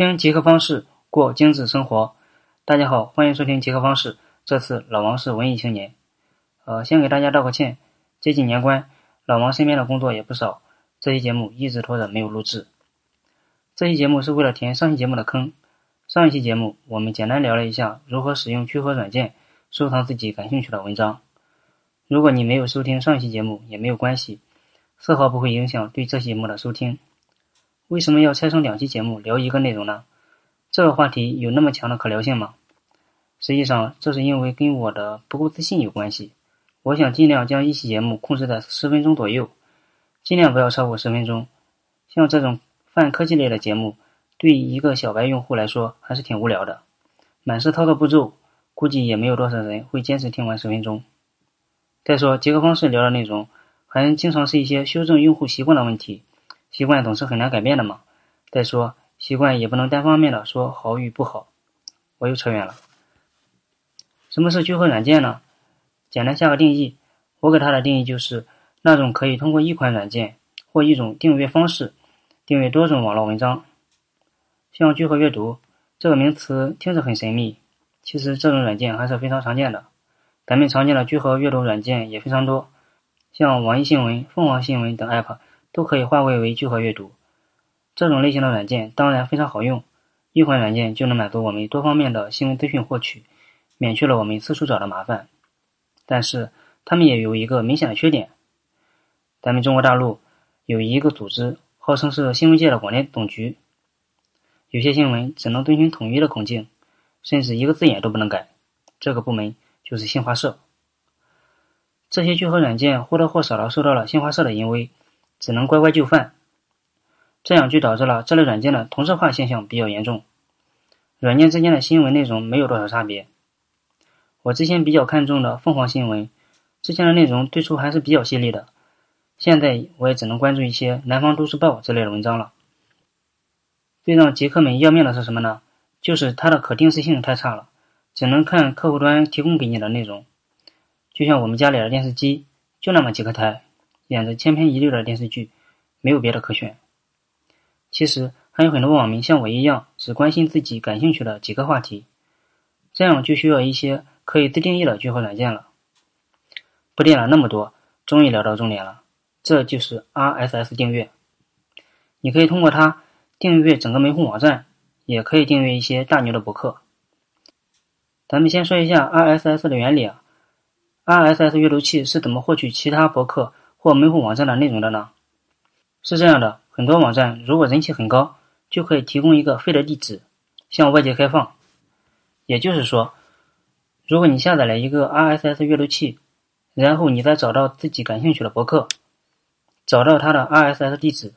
听极客方式过精致生活。大家好，欢迎收听极客方式。这次老王是文艺青年，呃，先给大家道个歉。接近年关，老王身边的工作也不少，这期节目一直拖着没有录制。这期节目是为了填上期节目的坑。上一期节目我们简单聊了一下如何使用聚合软件收藏自己感兴趣的文章。如果你没有收听上一期节目也没有关系，丝毫不会影响对这期节目的收听。为什么要拆成两期节目聊一个内容呢？这个话题有那么强的可聊性吗？实际上，这是因为跟我的不够自信有关系。我想尽量将一期节目控制在十分钟左右，尽量不要超过十分钟。像这种泛科技类的节目，对一个小白用户来说还是挺无聊的，满是操作步骤，估计也没有多少人会坚持听完十分钟。再说，结合方式聊的内容，还经常是一些修正用户习惯的问题。习惯总是很难改变的嘛。再说，习惯也不能单方面的说好与不好。我又扯远了。什么是聚合软件呢？简单下个定义，我给它的定义就是那种可以通过一款软件或一种订阅方式订阅多种网络文章。像聚合阅读这个名词听着很神秘，其实这种软件还是非常常见的。咱们常见的聚合阅读软件也非常多，像网易新闻、凤凰新闻等 App。都可以划归为聚合阅读，这种类型的软件当然非常好用，一款软件就能满足我们多方面的新闻资讯获取，免去了我们四处找的麻烦。但是他们也有一个明显的缺点，咱们中国大陆有一个组织号称是新闻界的广电总局，有些新闻只能遵循统一的口径，甚至一个字眼都不能改。这个部门就是新华社。这些聚合软件或多或少的受到了新华社的淫威。只能乖乖就范，这样就导致了这类软件的同质化现象比较严重，软件之间的新闻内容没有多少差别。我之前比较看重的凤凰新闻，之前的内容最初还是比较犀利的，现在我也只能关注一些南方都市报之类的文章了。最让极客们要命的是什么呢？就是它的可定时性太差了，只能看客户端提供给你的内容，就像我们家里的电视机，就那么几个台。演着千篇一律的电视剧，没有别的可选。其实还有很多网民像我一样，只关心自己感兴趣的几个话题，这样就需要一些可以自定义的聚合软件了。不垫了那么多，终于聊到重点了，这就是 RSS 订阅。你可以通过它订阅整个门户网站，也可以订阅一些大牛的博客。咱们先说一下 RSS 的原理啊，RSS 阅读器是怎么获取其他博客？或门户网站的内容的呢？是这样的，很多网站如果人气很高，就可以提供一个 feed 地址向外界开放。也就是说，如果你下载了一个 RSS 阅读器，然后你再找到自己感兴趣的博客，找到它的 RSS 地址，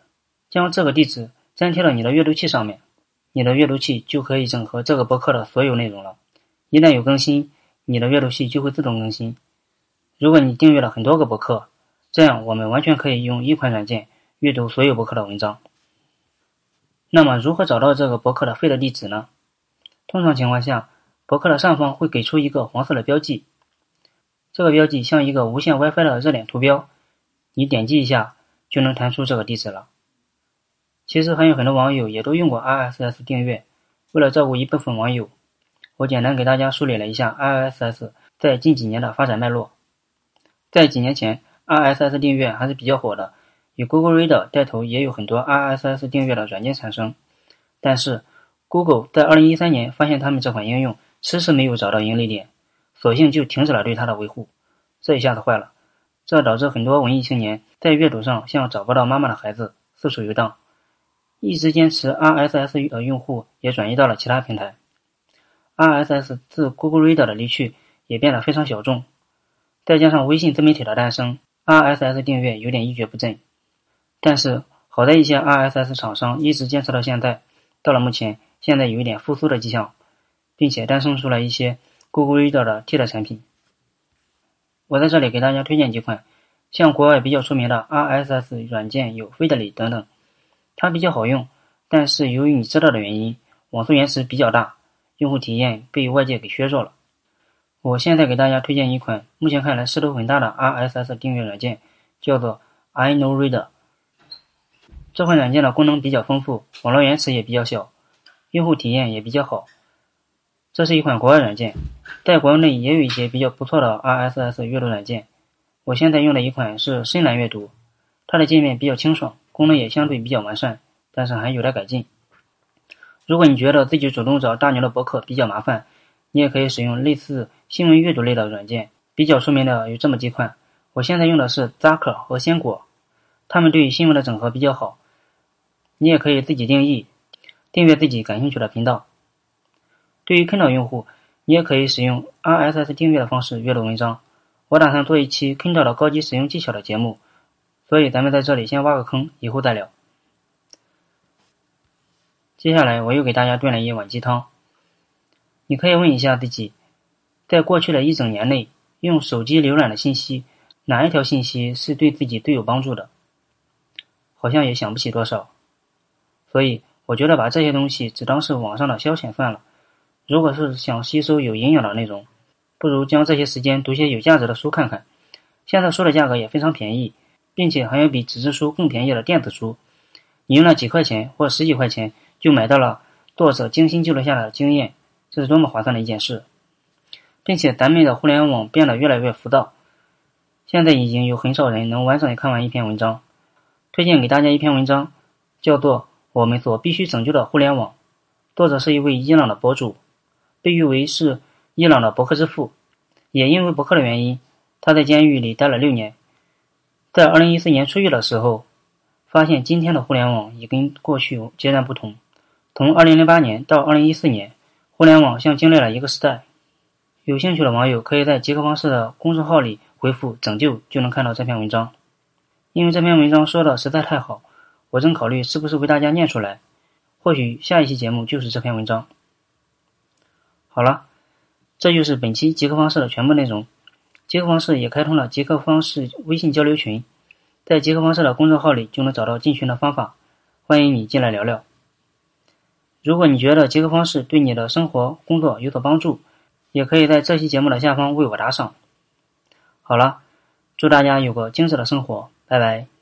将这个地址粘贴到你的阅读器上面，你的阅读器就可以整合这个博客的所有内容了。一旦有更新，你的阅读器就会自动更新。如果你订阅了很多个博客，这样，我们完全可以用一款软件阅读所有博客的文章。那么，如何找到这个博客的 feed 地址呢？通常情况下，博客的上方会给出一个黄色的标记，这个标记像一个无线 WiFi 的热点图标，你点击一下就能弹出这个地址了。其实还有很多网友也都用过 RSS 订阅。为了照顾一部分网友，我简单给大家梳理了一下 RSS 在近几年的发展脉络。在几年前，RSS 订阅还是比较火的，以 Google Reader 带头，也有很多 RSS 订阅的软件产生。但是，Google 在2013年发现他们这款应用迟迟没有找到盈利点，索性就停止了对它的维护。这一下子坏了，这导致很多文艺青年在阅读上像找不到妈妈的孩子，四处游荡。一直坚持 RSS 的用户也转移到了其他平台。RSS 自 Google Reader 的离去，也变得非常小众。再加上微信自媒体的诞生。RSS 订阅有点一蹶不振，但是好在一些 RSS 厂商一直坚持到现在，到了目前，现在有一点复苏的迹象，并且诞生出了一些 Google Reader 的替代产品。我在这里给大家推荐几款，像国外比较出名的 RSS 软件有 Feedly 等等，它比较好用，但是由于你知道的原因，网速延迟比较大，用户体验被外界给削弱了。我现在给大家推荐一款目前看来势头很大的 RSS 订阅软件，叫做 iKnowReader。这款软件的功能比较丰富，网络延迟也比较小，用户体验也比较好。这是一款国外软件，在国内也有一些比较不错的 RSS 阅读软件。我现在用的一款是深蓝阅读，它的界面比较清爽，功能也相对比较完善，但是还有待改进。如果你觉得自己主动找大牛的博客比较麻烦，你也可以使用类似新闻阅读类的软件。比较出名的有这么几款，我现在用的是 Zaker 和鲜果，他们对新闻的整合比较好。你也可以自己定义，订阅自己感兴趣的频道。对于 Kindle 用户，你也可以使用 RSS 订阅的方式阅读文章。我打算做一期 Kindle 的高级使用技巧的节目，所以咱们在这里先挖个坑，以后再聊。接下来我又给大家炖了一碗鸡汤。你可以问一下自己，在过去的一整年内，用手机浏览的信息，哪一条信息是对自己最有帮助的？好像也想不起多少。所以我觉得把这些东西只当是网上的消遣算了。如果是想吸收有营养的内容，不如将这些时间读些有价值的书看看。现在书的价格也非常便宜，并且还有比纸质书更便宜的电子书。你用了几块钱或十几块钱就买到了作者精心记录下的经验，这是多么划算的一件事！并且咱们的互联网变得越来越浮躁，现在已经有很少人能完整的看完一篇文章。推荐给大家一篇文章，叫做《我们所必须拯救的互联网》，作者是一位伊朗的博主。被誉为是伊朗的博客之父，也因为博客的原因，他在监狱里待了六年。在二零一四年出狱的时候，发现今天的互联网已跟过去截然不同。从二零零八年到二零一四年，互联网像经历了一个时代。有兴趣的网友可以在极客方式的公众号里回复“拯救”，就能看到这篇文章。因为这篇文章说的实在太好，我正考虑是不是为大家念出来。或许下一期节目就是这篇文章。好了，这就是本期极客方式的全部内容。极客方式也开通了极客方式微信交流群，在极客方式的公众号里就能找到进群的方法，欢迎你进来聊聊。如果你觉得极客方式对你的生活工作有所帮助，也可以在这期节目的下方为我打赏。好了，祝大家有个精致的生活，拜拜。